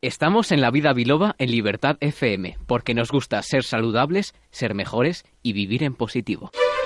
Estamos en la vida biloba en Libertad FM, porque nos gusta ser saludables, ser mejores y vivir en positivo.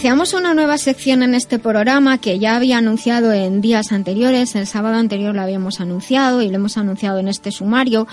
Iniciamos una nueva sección en este programa que ya había anunciado en días anteriores. El sábado anterior lo habíamos anunciado y lo hemos anunciado en este sumario.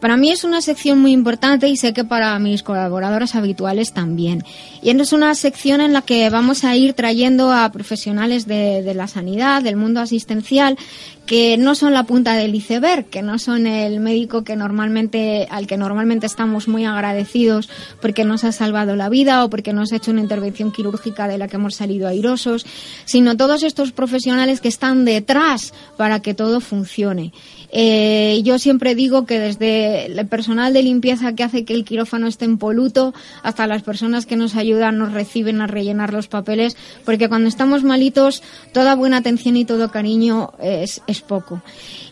Para mí es una sección muy importante y sé que para mis colaboradores habituales también. Y es una sección en la que vamos a ir trayendo a profesionales de, de la sanidad, del mundo asistencial, que no son la punta del iceberg, que no son el médico que normalmente, al que normalmente estamos muy agradecidos porque nos ha salvado la vida o porque nos ha hecho una intervención quirúrgica de la que hemos salido airosos, sino todos estos profesionales que están detrás para que todo funcione. Eh, yo siempre digo que desde el personal de limpieza que hace que el quirófano esté impoluto hasta las personas que nos ayudan, nos reciben a rellenar los papeles, porque cuando estamos malitos, toda buena atención y todo cariño es poco.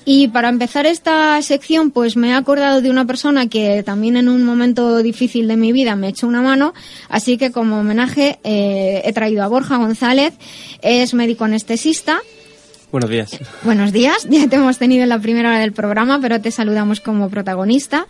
Y para empezar esta sección, pues me he acordado de una persona que también en un momento difícil de mi vida me echó una mano, así que como homenaje eh, he traído a Borja González, es médico anestesista, Buenos días. Buenos días, ya te hemos tenido en la primera hora del programa, pero te saludamos como protagonista.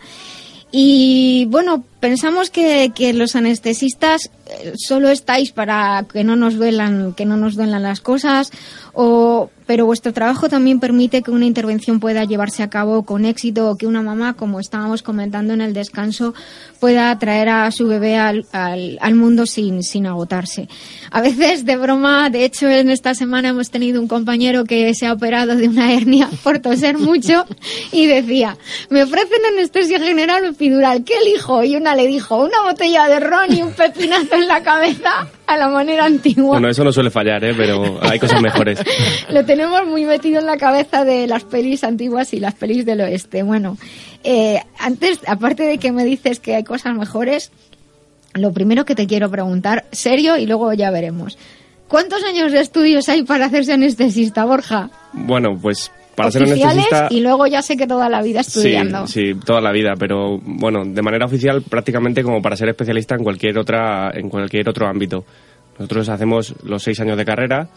Y bueno, pensamos que, que los anestesistas eh, solo estáis para que no nos duelan, que no nos duelan las cosas, o, pero vuestro trabajo también permite que una intervención pueda llevarse a cabo con éxito o que una mamá, como estábamos comentando en el descanso, pueda traer a su bebé al, al, al mundo sin, sin agotarse. A veces, de broma, de hecho, en esta semana hemos tenido un compañero que se ha operado de una hernia por toser mucho y decía, me ofrecen anestesia general o epidural, ¿qué elijo? Y una le dijo, una botella de ron y un pepinazo en la cabeza a la manera antigua. Bueno, eso no suele fallar, ¿eh? pero hay cosas mejores. Lo tenemos muy metido en la cabeza de las pelis antiguas y las pelis del oeste. Bueno, eh, antes, aparte de que me dices que hay cosas mejores, lo primero que te quiero preguntar, serio, y luego ya veremos. ¿Cuántos años de estudios hay para hacerse anestesista, Borja? Bueno, pues para ser anestesista... y luego ya sé que toda la vida estudiando. Sí, sí, toda la vida, pero bueno, de manera oficial prácticamente como para ser especialista en cualquier otra, en cualquier otro ámbito. Nosotros hacemos los seis años de carrera,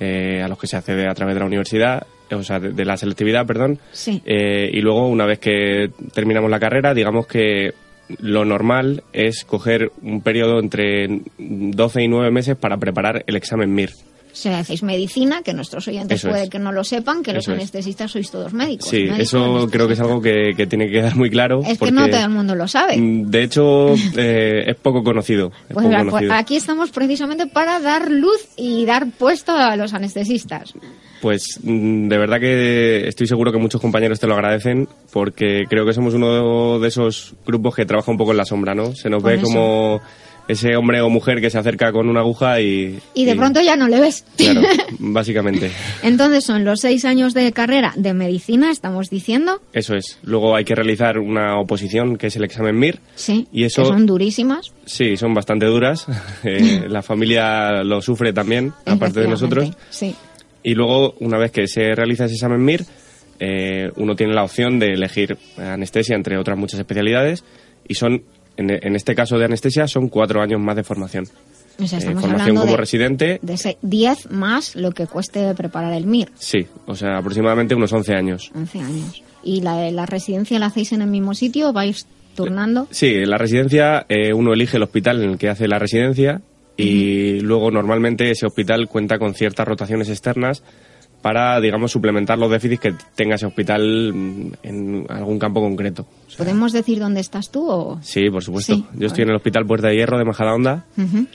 eh, a los que se accede a través de la universidad, o sea, de, de la selectividad, perdón. Sí. Eh, y luego, una vez que terminamos la carrera, digamos que lo normal es coger un periodo entre 12 y 9 meses para preparar el examen MIR. Sea, hacéis medicina, que nuestros oyentes Eso puede es. que no lo sepan, que los es. anestesistas sois todos médicos. Sí, eso creo que es algo que, que tiene que quedar muy claro. Es que no todo el mundo lo sabe. mm, De hecho, eh, es poco conocido. Es Pues, poco pues, conocido. aquí estamos precisamente para dar luz y dar puesto a los anestesistas. Pues mm, de verdad que estoy seguro que muchos compañeros te lo agradecen porque creo que somos uno de esos grupos que trabaja un poco en la sombra, ¿no? Se nos ve eso. como ese hombre o mujer que se acerca con una aguja y... Y de pronto ya no le ves. Claro, básicamente. Entonces son los seis años de carrera de medicina, estamos diciendo. Eso es. Luego hay que realizar una oposición que es el examen MIR. Sí, Y eso- que son durísimas. Sí, son bastante duras. Eh, la familia lo sufre también, aparte de nosotros. Sí. Y luego, una vez que se realiza ese examen MIR, eh, uno tiene la opción de elegir anestesia entre otras muchas especialidades y son, en, en este caso de anestesia, son cuatro años más de formación. O sea, Eh, formación como de, residente, de ese 10 más lo que cueste preparar el MIR, sí, o sea, aproximadamente unos 11 años. 11 años. ¿Y la, la residencia la hacéis en el mismo sitio o vais turnando? Sí, en la residencia eh, uno elige el hospital en el que hace la residencia y luego normalmente ese hospital cuenta con ciertas rotaciones externas para, digamos, suplementar los déficits que tenga ese hospital mm, en algún campo concreto. O sea, ¿Podemos decir dónde estás tú? O... Sí, por supuesto. Sí, Yo estoy en el Hospital Puerta de Hierro de Majadahonda Ujú.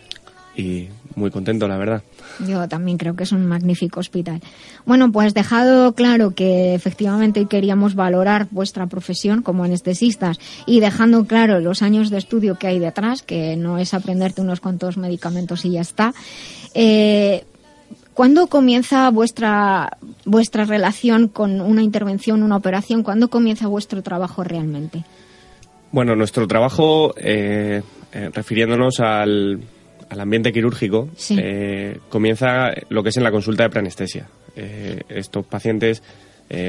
y muy contento, la verdad. Yo también creo que es un magnífico hospital. Bueno, pues dejado claro que efectivamente queríamos valorar vuestra profesión como anestesistas y dejando claro los años de estudio que hay detrás, que no es aprenderte unos cuantos medicamentos y ya está. Eh, ¿Cuándo comienza vuestra vuestra relación con una intervención, una operación? ¿Cuándo comienza vuestro trabajo realmente? Bueno, nuestro trabajo, eh, eh, refiriéndonos al, al ambiente quirúrgico, Sí. eh, comienza lo que es en la consulta de preanestesia. Eh, estos pacientes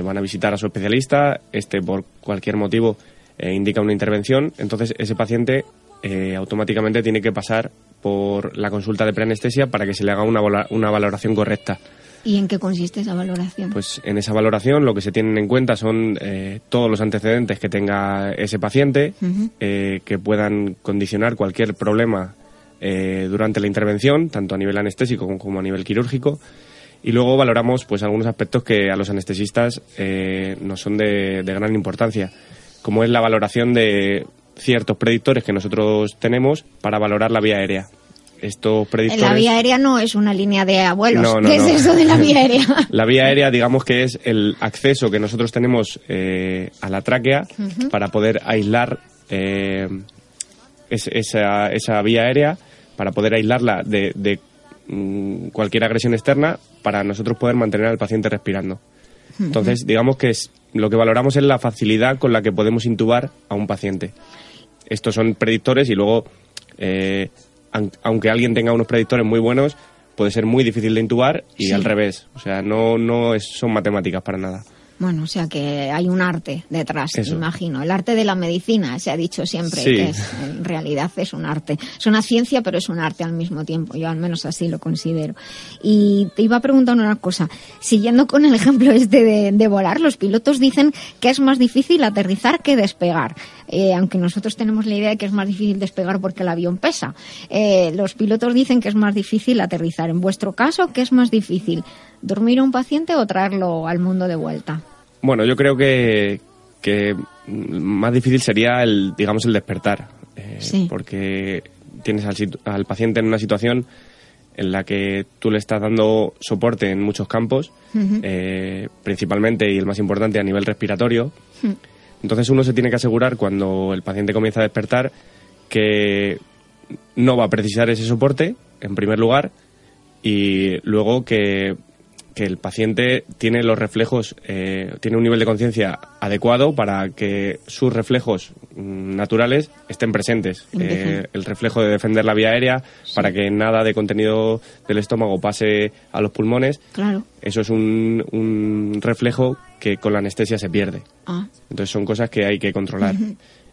van a visitar a su especialista, este por cualquier motivo indica una intervención, entonces ese paciente automáticamente tiene que pasar por la consulta de preanestesia para que se le haga una, una valoración correcta. ¿Y en qué consiste esa valoración? Pues en esa valoración lo que se tienen en cuenta son eh, todos los antecedentes que tenga ese paciente, eh, que puedan condicionar cualquier problema eh, durante la intervención, tanto a nivel anestésico como, como a nivel quirúrgico. Y luego valoramos pues algunos aspectos que a los anestesistas nos son de, de gran importancia, como es la valoración de ciertos predictores que nosotros tenemos para valorar la vía aérea. Estos predictores... la vía aérea no es una línea de abuelos. No, no, ¿Qué no. es eso de la vía aérea? La vía aérea, digamos que es el acceso que nosotros tenemos eh, a la tráquea para poder aislar eh, es- esa, esa vía aérea, para poder aislarla de, de, mm, cualquier agresión externa, para nosotros poder mantener al paciente respirando. Entonces, digamos que es, lo que valoramos es la facilidad con la que podemos intubar a un paciente. Estos son predictores y luego, eh, aun- aunque alguien tenga unos predictores muy buenos, puede ser muy difícil de intubar y Sí. al revés. O sea, no, no es- son matemáticas para nada. Bueno, o sea que hay un arte detrás, Eso. imagino. El arte de la medicina, se ha dicho siempre, Sí. que es, en realidad es un arte. Es una ciencia, pero es un arte al mismo tiempo. Yo al menos así lo considero. Y te iba a preguntar una cosa. Siguiendo con el ejemplo este de, de volar, los pilotos dicen que es más difícil aterrizar que despegar. Eh, aunque nosotros tenemos la idea de que es más difícil despegar porque el avión pesa. Eh, los pilotos dicen que es más difícil aterrizar. En vuestro caso, ¿qué es más difícil? ¿Dormir a un paciente o traerlo al mundo de vuelta? Bueno, yo creo que, que mm, más difícil sería el, digamos, el despertar. eh, Sí. Porque tienes al, al paciente en una situación en la que tú le estás dando soporte en muchos campos, eh, principalmente y el más importante a nivel respiratorio. Entonces uno se tiene que asegurar cuando el paciente comienza a despertar que no va a precisar ese soporte, en primer lugar, y luego que, que el paciente tiene los reflejos, eh, tiene un nivel de conciencia adecuado para que sus reflejos mm, naturales estén presentes. Eh, el reflejo de defender la vía aérea para que nada de contenido del estómago pase a los pulmones. Claro. Eso es un, un reflejo que con la anestesia se pierde. Ah, Entonces son cosas que hay que controlar.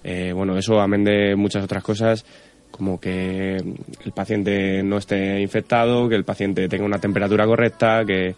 Eh, bueno, eso amén de muchas otras cosas, como que el paciente no esté infectado, que el paciente tenga una temperatura correcta, que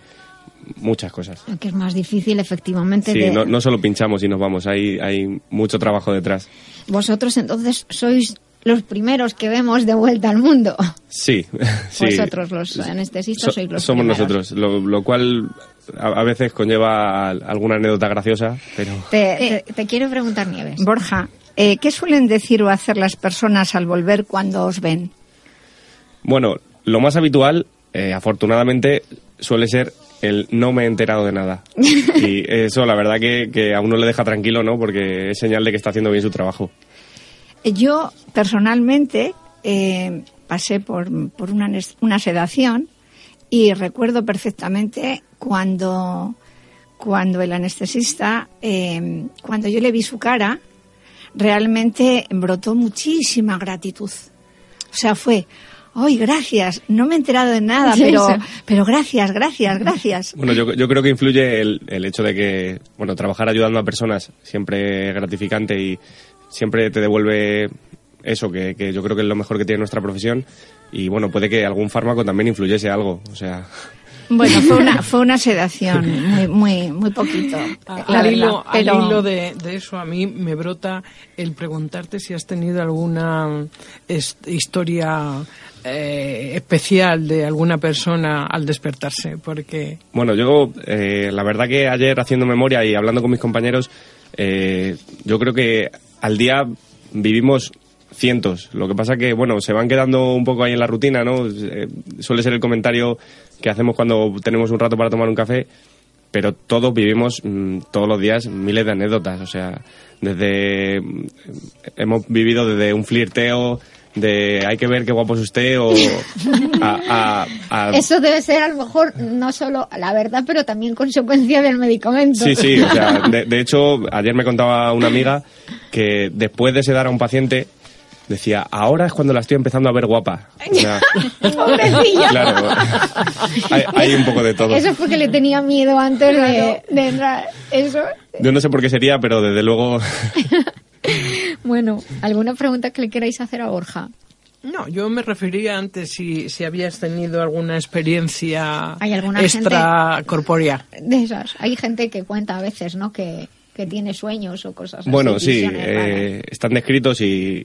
muchas cosas. que es más difícil efectivamente. Sí, de- no, no solo pinchamos y nos vamos, hay, hay mucho trabajo detrás. Vosotros entonces sois los primeros que vemos de vuelta al mundo. Sí, sí. Vosotros, los anestesistas, So- sois los Somos primeros. nosotros, lo, lo cual a, a veces conlleva alguna anécdota graciosa, pero... Te, te- te quiero preguntar, Nieves. Borja, eh, ¿qué suelen decir o hacer las personas al volver cuando os ven? Bueno, lo más habitual, eh, afortunadamente, suele ser el no me he enterado de nada. Y eso, la verdad, que, que a uno le deja tranquilo, ¿no? Porque es señal de que está haciendo bien su trabajo. Yo, personalmente, eh, pasé por, por una, anes- una sedación y recuerdo perfectamente cuando, cuando el anestesista, eh, cuando yo le vi su cara, realmente brotó muchísima gratitud. O sea, fue, ¡ay, gracias! No me he enterado de nada, Sí, pero, sí. pero gracias, gracias, gracias. Bueno, yo, yo creo que influye el, el hecho de que, bueno, trabajar ayudando a personas siempre es gratificante y siempre te devuelve eso, que, que yo creo que es lo mejor que tiene nuestra profesión. Y bueno, puede que algún fármaco también influyese algo. O sea, Bueno, fue una, fue una sedación, muy, muy, muy poquito. al, hilo, de, eso, a mí me brota el preguntarte si has tenido alguna historia eh, especial de alguna persona al despertarse, porque... Bueno, yo, eh, la verdad que ayer haciendo memoria y hablando con mis compañeros, eh, yo creo que al día vivimos cientos. Lo que pasa que, bueno, se van quedando un poco ahí en la rutina, ¿no? Eh, suele ser el comentario que hacemos cuando tenemos un rato para tomar un café, pero todos vivimos mm, todos los días miles de anécdotas. O sea, desde. Mm, hemos vivido desde un flirteo de hay que ver qué guapo es usted o eso debe ser a lo mejor no solo la verdad pero también consecuencia del medicamento sí sí o sea de, de hecho ayer me contaba una amiga que después de sedar a un paciente decía, ahora es cuando la estoy empezando a ver guapa. claro, hay, un poco de todo. Eso es porque le tenía miedo antes de, entrar. Eso. Yo no sé por qué sería, pero desde luego... bueno, ¿alguna pregunta que le queráis hacer a Borja? No, yo me refería antes si, si habías tenido alguna experiencia ¿Hay alguna extracorpórea. De esas. Hay gente que cuenta a veces, ¿no? Que, que tiene sueños o cosas así. Bueno, sí, eh, están descritos y,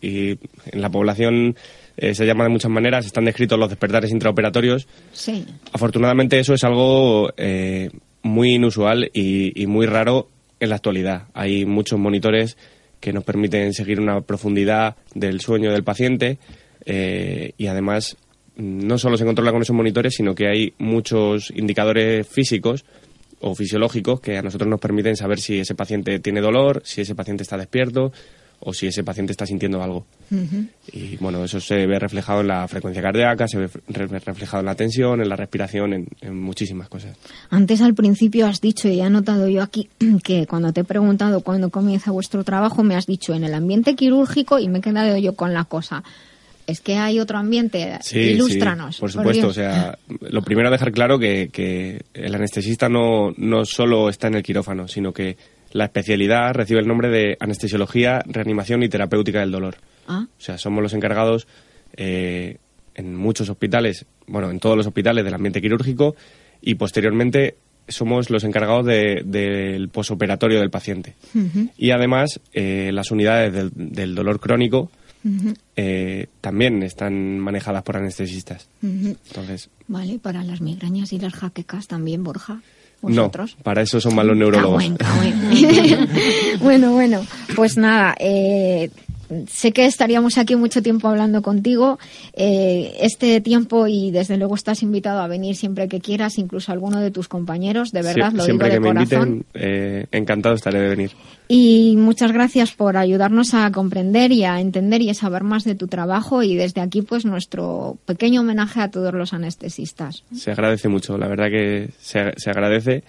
en la población eh, se llama de muchas maneras, están descritos los despertares intraoperatorios. Sí. Afortunadamente eso es algo eh, muy inusual y, muy raro en la actualidad. Hay muchos monitores que nos permiten seguir una profundidad del sueño del paciente y además no solo se controla con esos monitores, sino que hay muchos indicadores físicos o fisiológicos que a nosotros nos permiten saber si ese paciente tiene dolor, si ese paciente está despierto o si ese paciente está sintiendo algo. Y bueno, eso se ve reflejado en la frecuencia cardíaca, se ve reflejado en la tensión, en la respiración, en, muchísimas cosas. Antes al principio has dicho, y he notado yo aquí, que cuando te he preguntado cuándo comienza vuestro trabajo, me has dicho en el ambiente quirúrgico y me he quedado yo con la cosa es que hay otro ambiente. Sí, Ilústranos. por supuesto, o sea, lo primero dejar claro que, que el anestesista no, no solo está en el quirófano, sino que la especialidad recibe el nombre de anestesiología, reanimación y terapéutica del dolor. Ah. O sea, somos los encargados eh, en muchos hospitales, bueno, en todos los hospitales del ambiente quirúrgico y posteriormente somos los encargados del posoperatorio del paciente. Y además, eh, las unidades del, del dolor crónico eh, también están manejadas por anestesistas. Entonces, vale, para las migrañas y las jaquecas también, Borja. No, para eso son malos neurólogos. bueno, bueno, pues nada, eh, sé que estaríamos aquí mucho tiempo hablando contigo. Eh, este tiempo y desde luego estás invitado a venir siempre que quieras, incluso alguno de tus compañeros, de verdad, lo siempre digo de que me inviten, eh, encantado estaré de venir. Y muchas gracias por ayudarnos a comprender y a entender y a saber más de tu trabajo y desde aquí pues nuestro pequeño homenaje a todos los anestesistas. Se agradece mucho, la verdad que se, se agradece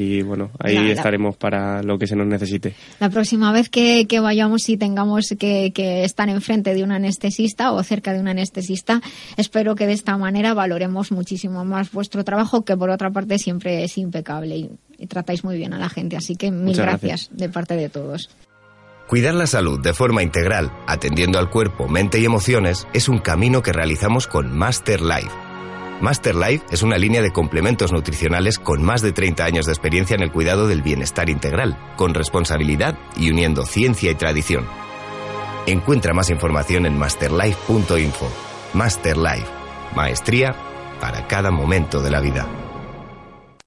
y bueno, ahí estaremos para lo que se nos necesite. La próxima vez que, vayamos y tengamos que, que, estar enfrente de un anestesista o cerca de un anestesista, espero que de esta manera valoremos muchísimo más vuestro trabajo, que por otra parte siempre es impecable y, tratáis muy bien a la gente. Así que mil gracias. de parte de todos. Cuidar la salud de forma integral, atendiendo al cuerpo, mente y emociones, es un camino que realizamos con Master Life Master Life es una línea de complementos nutricionales con más de 30 años de experiencia en el cuidado del bienestar integral, con responsabilidad y uniendo ciencia y tradición. Encuentra más información en masterlife.info. Master Life, maestría para cada momento de la vida.